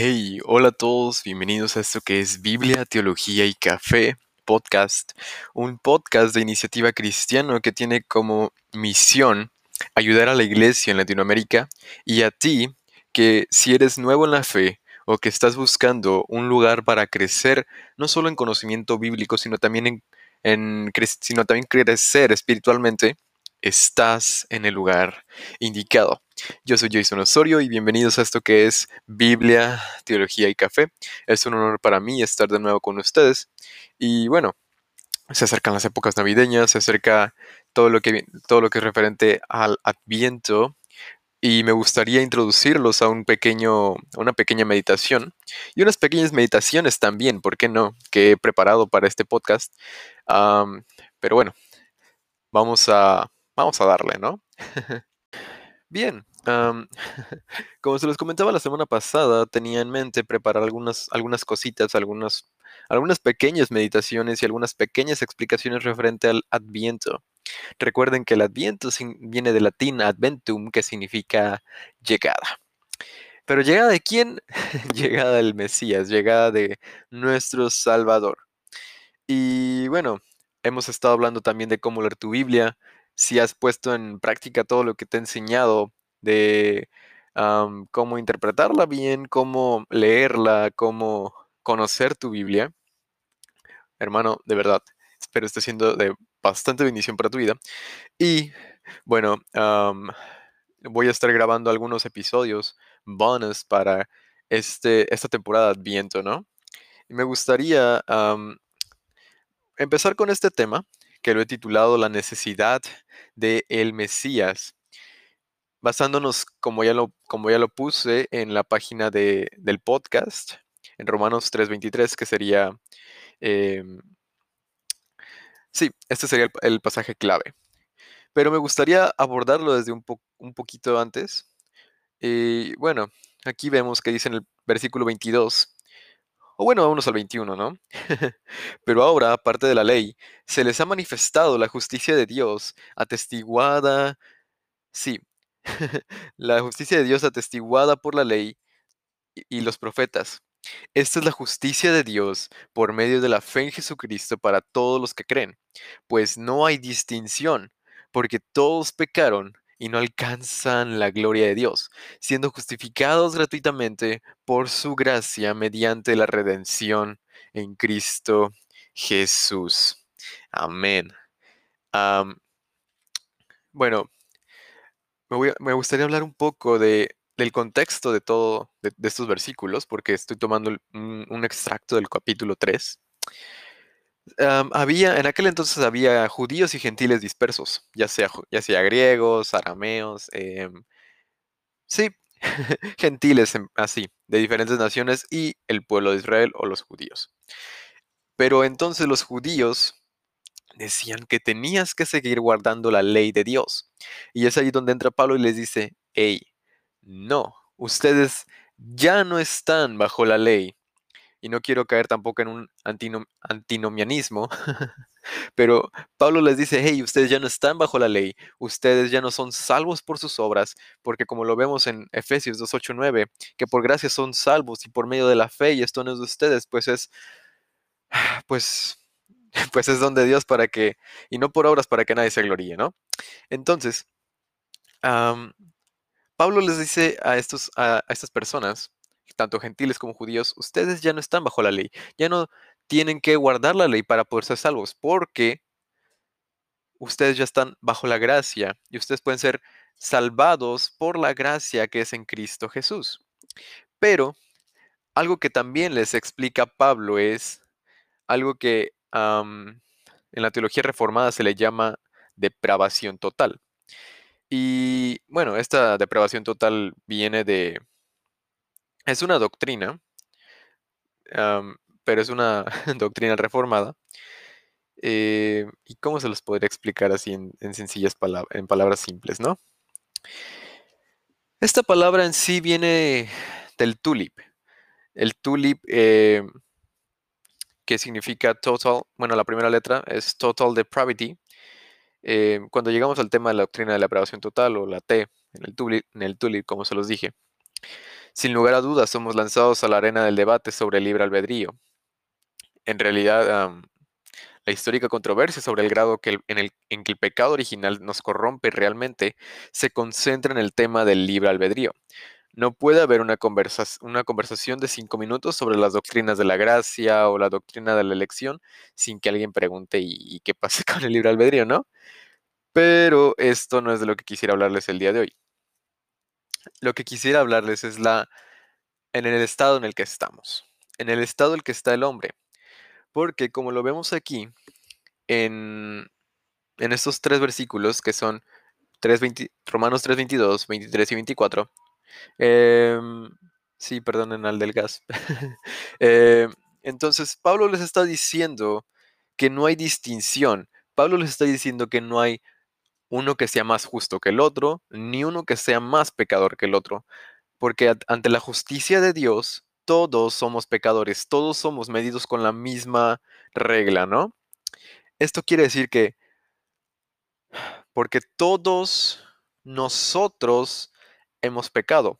Hey, hola a todos, bienvenidos a esto que es Biblia, Teología y Café Podcast, un podcast de iniciativa cristiana que tiene como misión ayudar a la iglesia en Latinoamérica y a ti que si eres nuevo en la fe o que estás buscando un lugar para crecer, no solo en conocimiento bíblico, sino también en, sino también crecer espiritualmente, estás en el lugar indicado. Yo soy Jason Osorio y bienvenidos a esto que es Biblia, Teología y Café. Es un honor para mí estar de nuevo con ustedes. Y bueno, se acercan las épocas navideñas, se acerca todo lo que, todo lo que es referente al Adviento y me gustaría introducirlos a un pequeño, una pequeña meditación y unas pequeñas meditaciones también, ¿por qué no? Que he preparado para este podcast. pero bueno, vamos a, vamos a darle, ¿no? Bien, como se los comentaba la semana pasada, tenía en mente preparar algunas, algunas cositas, algunas, algunas pequeñas meditaciones y algunas pequeñas explicaciones referente al Adviento. Recuerden que el Adviento viene del latín adventum, que significa llegada. Pero llegada de quién? llegada del Mesías, llegada de nuestro Salvador. Y bueno, hemos estado hablando también de cómo leer tu Biblia, si has puesto en práctica todo lo que te he enseñado de cómo interpretarla bien, cómo leerla, cómo conocer tu Biblia. Hermano, de verdad, espero esté siendo de bastante bendición para tu vida. Y bueno, voy a estar grabando algunos episodios bonus para este, esta temporada de Adviento, ¿no? Y me gustaría empezar con este tema que lo he titulado La necesidad de el Mesías, basándonos, como ya lo, como ya lo puse en la página de, del podcast, en Romanos 3:23, que sería, em, sí, este sería el, pasaje clave. Pero me gustaría abordarlo desde un, un poquito antes. Y bueno, aquí vemos que dice en el versículo 22, o bueno, vámonos al 21, ¿no? Pero ahora, aparte de la ley, se les ha manifestado la justicia de Dios, atestiguada, sí, la justicia de Dios atestiguada por la ley y los profetas. Esta es la justicia de Dios por medio de la fe en Jesucristo para todos los que creen, pues no hay distinción, porque todos pecaron y no alcanzan la gloria de Dios, siendo justificados gratuitamente por su gracia mediante la redención en Cristo Jesús. Amén. bueno, me, gustaría hablar un poco de, del contexto de todo, de, estos versículos, porque estoy tomando un, un extracto del capítulo 3 había, en aquel entonces había judíos y gentiles dispersos, ya sea, ya sea griegos, arameos, em, sí, gentiles em, así, de diferentes naciones y el pueblo de Israel o los judíos. Pero entonces los judíos decían que tenías que seguir guardando la ley de Dios. Y es ahí donde entra Pablo y les dice, hey, no, ustedes ya no están bajo la ley, y no quiero caer tampoco en un antinomianismo, pero Pablo les dice, hey, ustedes ya no están bajo la ley, ustedes ya no son salvos por sus obras, porque como lo vemos en Efesios 2, 8, 9, que por gracia son salvos y por medio de la fe, y esto no es de ustedes, pues es, pues, pues es donde Dios para que, y no por obras para que nadie se gloríe, ¿no? Entonces, Pablo les dice a, estos, a estas personas, tanto gentiles como judíos, ustedes ya no están bajo la ley, ya no tienen que guardar la ley para poder ser salvos, porque ustedes ya están bajo la gracia y ustedes pueden ser salvados por la gracia que es en Cristo Jesús. Pero algo que también les explica Pablo es algo que en la teología reformada se le llama depravación total. Y bueno, esta depravación total viene de es una doctrina, pero es una doctrina reformada. Eh, ¿Y cómo se los podría explicar así en, sencillas palabras, en palabras simples, no? Esta palabra en sí viene del tulip. El tulip, eh, que significa total, bueno, la primera letra es total depravity. Eh, cuando llegamos al tema de la doctrina de la depravación total o la T en el tulip, en el tulip como se los dije, Sin lugar a dudas, somos lanzados a la arena del debate sobre el libre albedrío. En realidad, la histórica controversia sobre el grado que en, el, en que el pecado original nos corrompe realmente se concentra en el tema del libre albedrío. No puede haber una, una conversación de cinco minutos sobre las doctrinas de la gracia o la doctrina de la elección sin que alguien pregunte ¿y, qué pasa con el libre albedrío, no? Pero esto no es de lo que quisiera hablarles el día de hoy. Lo que quisiera hablarles es la en el estado en el que estamos, en el estado en el que está el hombre. Porque como lo vemos aquí, en, en estos tres versículos que son 3, Romanos 3.22, 23 y 24, Em, sí, perdonen al del gas. Em, entonces, Pablo les está diciendo que no hay distinción. Pablo les está diciendo que no hay uno que sea más justo que el otro, ni uno que sea más pecador que el otro. Porque ante la justicia de Dios, todos somos pecadores, todos somos medidos con la misma regla, ¿no? Esto quiere decir que, porque todos nosotros hemos pecado.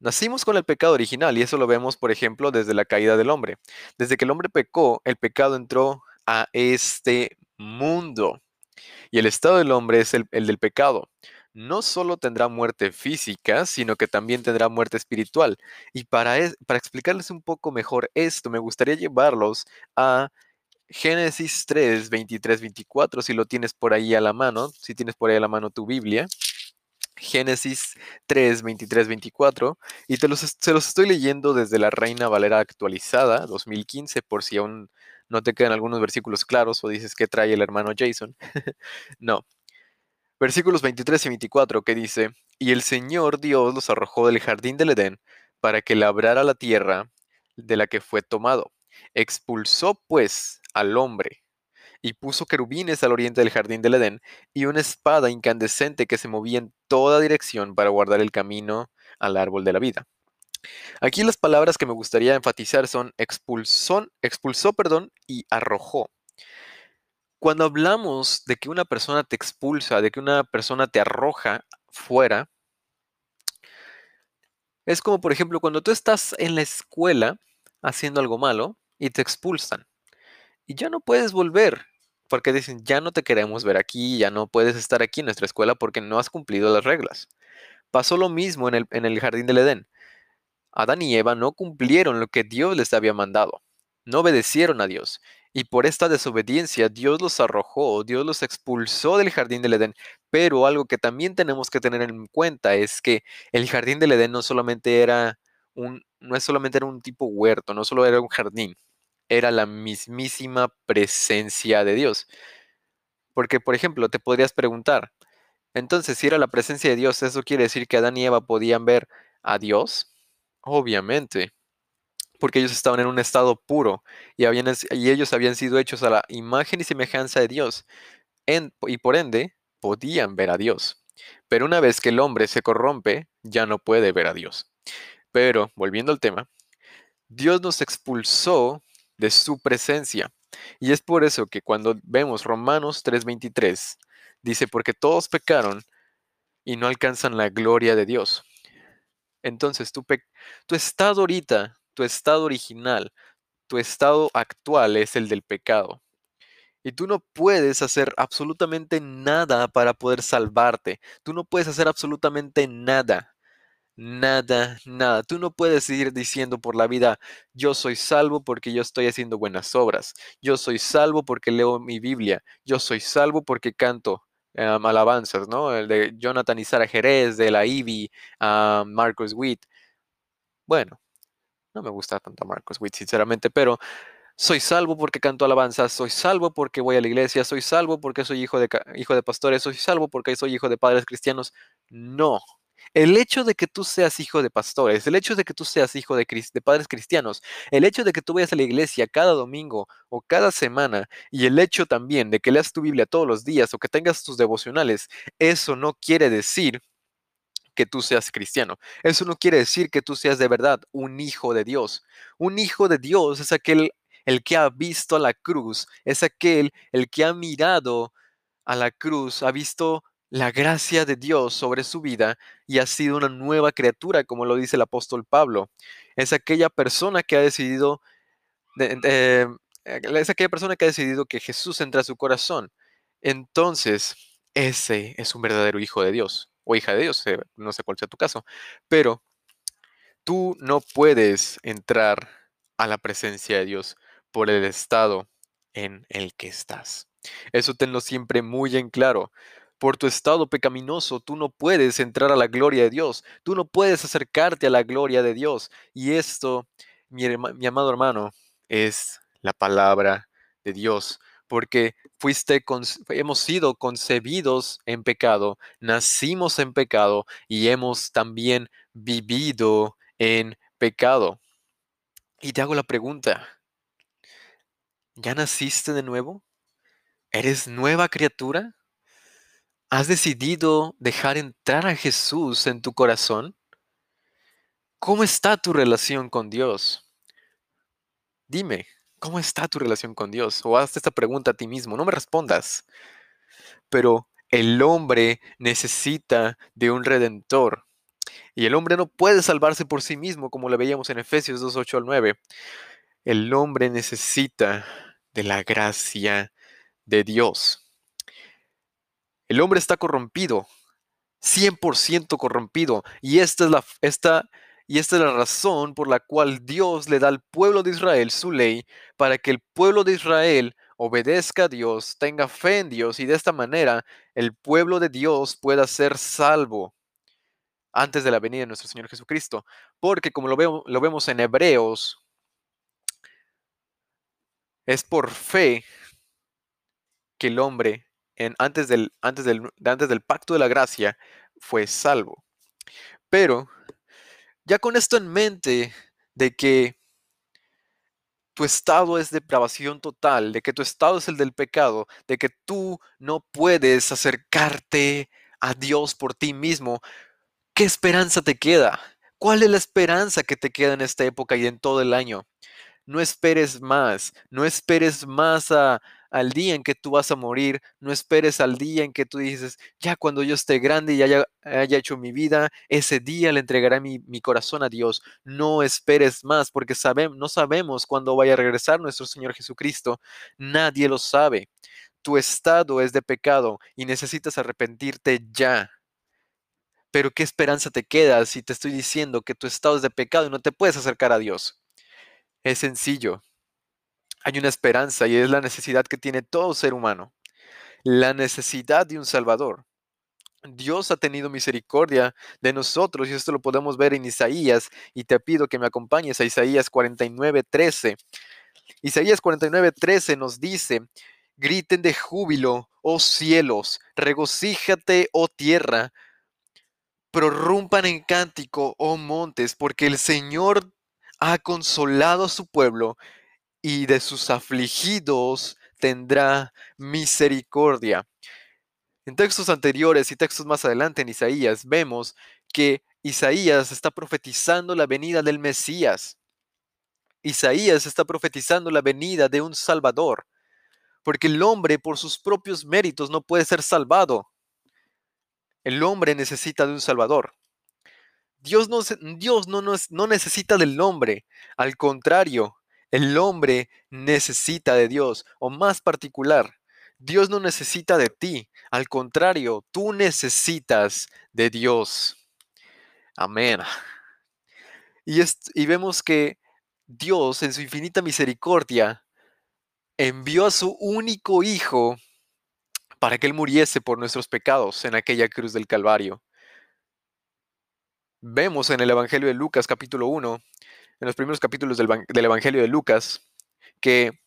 Nacimos con el pecado original y eso lo vemos, por ejemplo, desde la caída del hombre. Desde que el hombre pecó, el pecado entró a este mundo. Y el estado del hombre es el, del pecado. No solo tendrá muerte física, sino que también tendrá muerte espiritual. Y para, para explicarles un poco mejor esto, me gustaría llevarlos a Génesis 3, 23, 24, si lo tienes por ahí a la mano, si tienes por ahí a la mano tu Biblia. Génesis 3, 23, 24, y te los, se los estoy leyendo desde la Reina Valera actualizada, 2015, por si aún no te quedan algunos versículos claros o dices que trae el hermano Jason. no. Versículos 23 y 24 que dice, y el Señor Dios los arrojó del jardín del Edén para que labrara la tierra de la que fue tomado. Expulsó pues al hombre y puso querubines al oriente del jardín del Edén y una espada incandescente que se movía en toda dirección para guardar el camino al árbol de la vida. Aquí las palabras que me gustaría enfatizar son expulsó, expulsó perdón, y arrojó. Cuando hablamos de que una persona te expulsa, de que una persona te arroja fuera, es como por ejemplo cuando tú estás en la escuela haciendo algo malo y te expulsan y ya no puedes volver porque dicen, ya no te queremos ver aquí, ya no puedes estar aquí en nuestra escuela porque no has cumplido las reglas. Pasó lo mismo en el, jardín del Edén. Adán y Eva no cumplieron lo que Dios les había mandado, no obedecieron a Dios. Y por esta desobediencia Dios los arrojó, Dios los expulsó del jardín del Edén. Pero algo que también tenemos que tener en cuenta es que el jardín del Edén no solamente era un, no solamente era un tipo huerto, no solo era un jardín, era la mismísima presencia de Dios. Porque, por ejemplo, te podrías preguntar, entonces, si era la presencia de Dios, ¿eso quiere decir que Adán y Eva podían ver a Dios? Obviamente, porque ellos estaban en un estado puro y, habían, y ellos habían sido hechos a la imagen y semejanza de Dios. y por ende, podían ver a Dios. Pero una vez que el hombre se corrompe, ya no puede ver a Dios. Pero, volviendo al tema, Dios nos expulsó de su presencia. Y es por eso que cuando vemos Romanos 3:23, dice, porque todos pecaron y no alcanzan la gloria de Dios. Entonces, tu, tu estado ahorita, tu estado original, tu estado actual es el del pecado. Y tú no puedes hacer absolutamente nada para poder salvarte. Tú no puedes hacer absolutamente nada. Nada, nada. Tú no puedes ir diciendo por la vida, yo soy salvo porque yo estoy haciendo buenas obras. Yo soy salvo porque leo mi Biblia. Yo soy salvo porque canto alabanzas, ¿no? El de Jonathan y Sara Jerez, de la Ivy, a Marcos Witt. Bueno, no me gusta tanto Marcos Witt, sinceramente, pero soy salvo porque canto alabanzas, soy salvo porque voy a la iglesia, soy salvo porque soy hijo de, hijo de pastores, soy salvo porque soy hijo de padres cristianos. No, el hecho de que tú seas hijo de pastores, el hecho de que tú seas hijo de, de, padres cristianos, el hecho de que tú vayas a la iglesia cada domingo o cada semana y el hecho también de que leas tu Biblia todos los días o que tengas tus devocionales, eso no quiere decir que tú seas cristiano. Eso no quiere decir que tú seas de verdad un hijo de Dios. Un hijo de Dios es aquel el que ha visto la cruz, es aquel el que ha mirado a la cruz, ha visto la gracia de Dios sobre su vida y ha sido una nueva criatura, como lo dice el apóstol Pablo. Es aquella persona que ha decidido, eh, es aquella persona que ha decidido que Jesús entra a su corazón. Entonces, ese es un verdadero hijo de Dios o hija de Dios, eh, no sé cuál sea tu caso, pero tú no puedes entrar a la presencia de Dios por el estado en el que estás. Eso tenlo siempre muy en claro. Por tu estado pecaminoso, tú no puedes entrar a la gloria de Dios. Tú no puedes acercarte a la gloria de Dios. Y esto, mi, amado hermano, es la palabra de Dios porque fuiste hemos sido concebidos en pecado, nacimos en pecado y hemos también vivido en pecado. Y te hago la pregunta, ¿ya naciste de nuevo? ¿Eres nueva criatura? ¿Has decidido dejar entrar a Jesús en tu corazón? ¿Cómo está tu relación con Dios? Dime, ¿cómo está tu relación con Dios? O hazte esta pregunta a ti mismo, no me respondas. Pero el hombre necesita de un redentor. Y el hombre no puede salvarse por sí mismo, como lo veíamos en Efesios 2, 8 al 9. El hombre necesita de la gracia de Dios. El hombre está corrompido, 100% corrompido. Y esta es, la, esta, y esta es la razón por la cual Dios le da al pueblo de Israel su ley, para que el pueblo de Israel obedezca a Dios, tenga fe en Dios y de esta manera el pueblo de Dios pueda ser salvo antes de la venida de nuestro Señor Jesucristo. Porque como lo, lo vemos en Hebreos, es por fe que el hombre, antes, del, antes, del, antes del pacto de la gracia, fue salvo. Pero, ya con esto en mente, de que tu estado es depravación total, de que tu estado es el del pecado, de que tú no puedes acercarte a Dios por ti mismo, ¿qué esperanza te queda? ¿Cuál es la esperanza que te queda en esta época y en todo el año? No esperes más, no esperes más a, al día en que tú vas a morir, no esperes al día en que tú dices, ya cuando yo esté grande y haya, haya hecho mi vida, ese día le entregaré mi, mi corazón a Dios. No esperes más porque no sabemos cuándo vaya a regresar nuestro Señor Jesucristo. Nadie lo sabe. Tu estado es de pecado y necesitas arrepentirte ya. Pero ¿qué esperanza te queda si te estoy diciendo que tu estado es de pecado y no te puedes acercar a Dios? Es sencillo hay una esperanza y es la necesidad que tiene todo ser humano, la necesidad de un Salvador. Dios ha tenido misericordia de nosotros y esto lo podemos ver en Isaías y te pido que me acompañes a Isaías 49, 13. Isaías 49, 13 nos dice, griten de júbilo, oh cielos, regocíjate, oh tierra, prorrumpan en cántico, oh montes, porque el Señor ha consolado a su pueblo y de sus afligidos tendrá misericordia. En textos anteriores y textos más adelante en Isaías vemos que Isaías está profetizando la venida del Mesías. Isaías está profetizando la venida de un Salvador, porque el hombre por sus propios méritos no puede ser salvado. El hombre necesita de un Salvador. Dios no, Dios no, no necesita del hombre, al contrario, el hombre necesita de Dios, o más particular, Dios no necesita de ti, al contrario, tú necesitas de Dios. Amén. Y, vemos que Dios, en su infinita misericordia, envió a su único Hijo para que Él muriese por nuestros pecados en aquella cruz del Calvario. Vemos en el Evangelio de Lucas capítulo 1 en los primeros capítulos del, Evangelio de Lucas que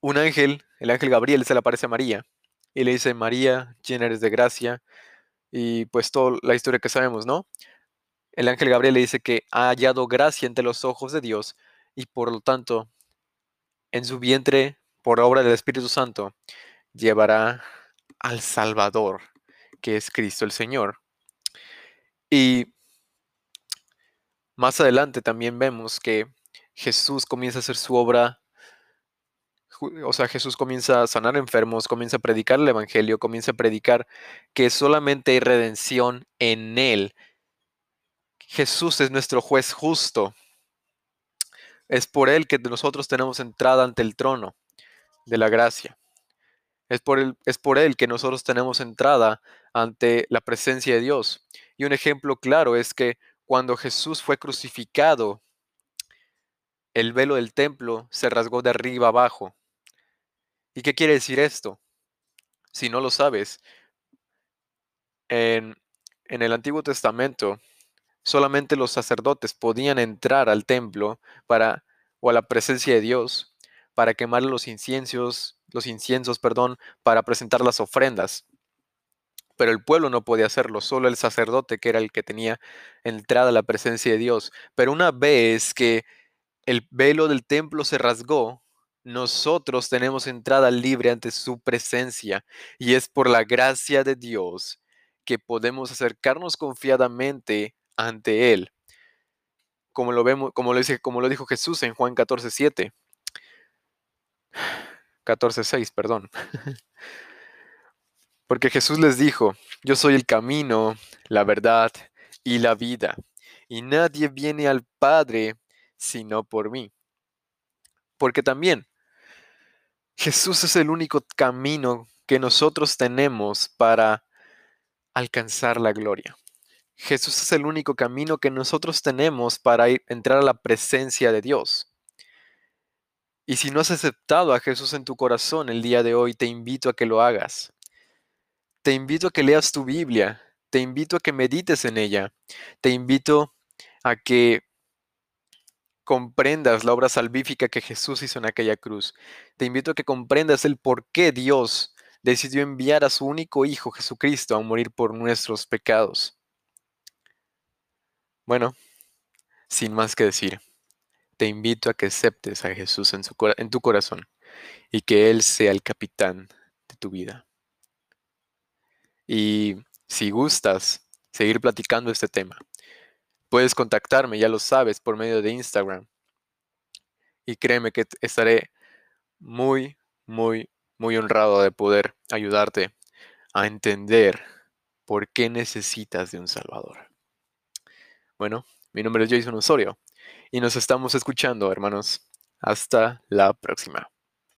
un ángel, el ángel Gabriel, se le aparece a María y le dice, María, llena eres de gracia, y pues toda la historia que sabemos, ¿no? El ángel Gabriel le dice que ha hallado gracia entre los ojos de Dios y por lo tanto en su vientre, por obra del Espíritu Santo, llevará al Salvador, que es Cristo el Señor. Y más adelante también vemos que Jesús comienza a hacer su obra o sea, Jesús comienza a sanar enfermos, comienza a predicar el Evangelio, comienza a predicar que solamente hay redención en Él. Jesús es nuestro juez justo. Es por Él que nosotros tenemos entrada ante el trono de la gracia. Es por, él, es por Él que nosotros tenemos entrada ante la presencia de Dios. Y un ejemplo claro es que cuando Jesús fue crucificado, el velo del templo se rasgó de arriba abajo. ¿Y qué quiere decir esto? Si no lo sabes, en, el Antiguo Testamento solamente los sacerdotes podían entrar al templo para o a la presencia de Dios para quemar los inciensos, los inciensos, perdón, para presentar las ofrendas. Pero el pueblo no podía hacerlo, solo el sacerdote que era el que tenía entrada a la presencia de Dios. Pero una vez que el velo del templo se rasgó, nosotros tenemos entrada libre ante su presencia y es por la gracia de Dios que podemos acercarnos confiadamente ante él. Como lo vemos, como lo dice, como lo dijo Jesús en Juan 14:7. 14:6, perdón. Porque Jesús les dijo, yo soy el camino, la verdad y la vida, y nadie viene al Padre sino por mí. Porque también Jesús es el único camino que nosotros tenemos para alcanzar la gloria. Jesús es el único camino que nosotros tenemos para entrar a la presencia de Dios. Y si no has aceptado a Jesús en tu corazón el día de hoy, te invito a que lo hagas. Te invito a que leas tu Biblia, te invito a que medites en ella, te invito a que comprendas la obra salvífica que Jesús hizo en aquella cruz. Te invito a que comprendas el por qué Dios decidió enviar a su único Hijo Jesucristo a morir por nuestros pecados. Bueno, sin más que decir, te invito a que aceptes a Jesús en, en tu corazón y que Él sea el capitán de tu vida. Y si gustas seguir platicando este tema, Puedes contactarme, ya lo sabes, por medio de Instagram. Y créeme que estaré muy, muy, muy honrado de poder ayudarte a entender por qué necesitas de un Salvador. Bueno, mi nombre es Jason Osorio y nos estamos escuchando, hermanos. Hasta la próxima.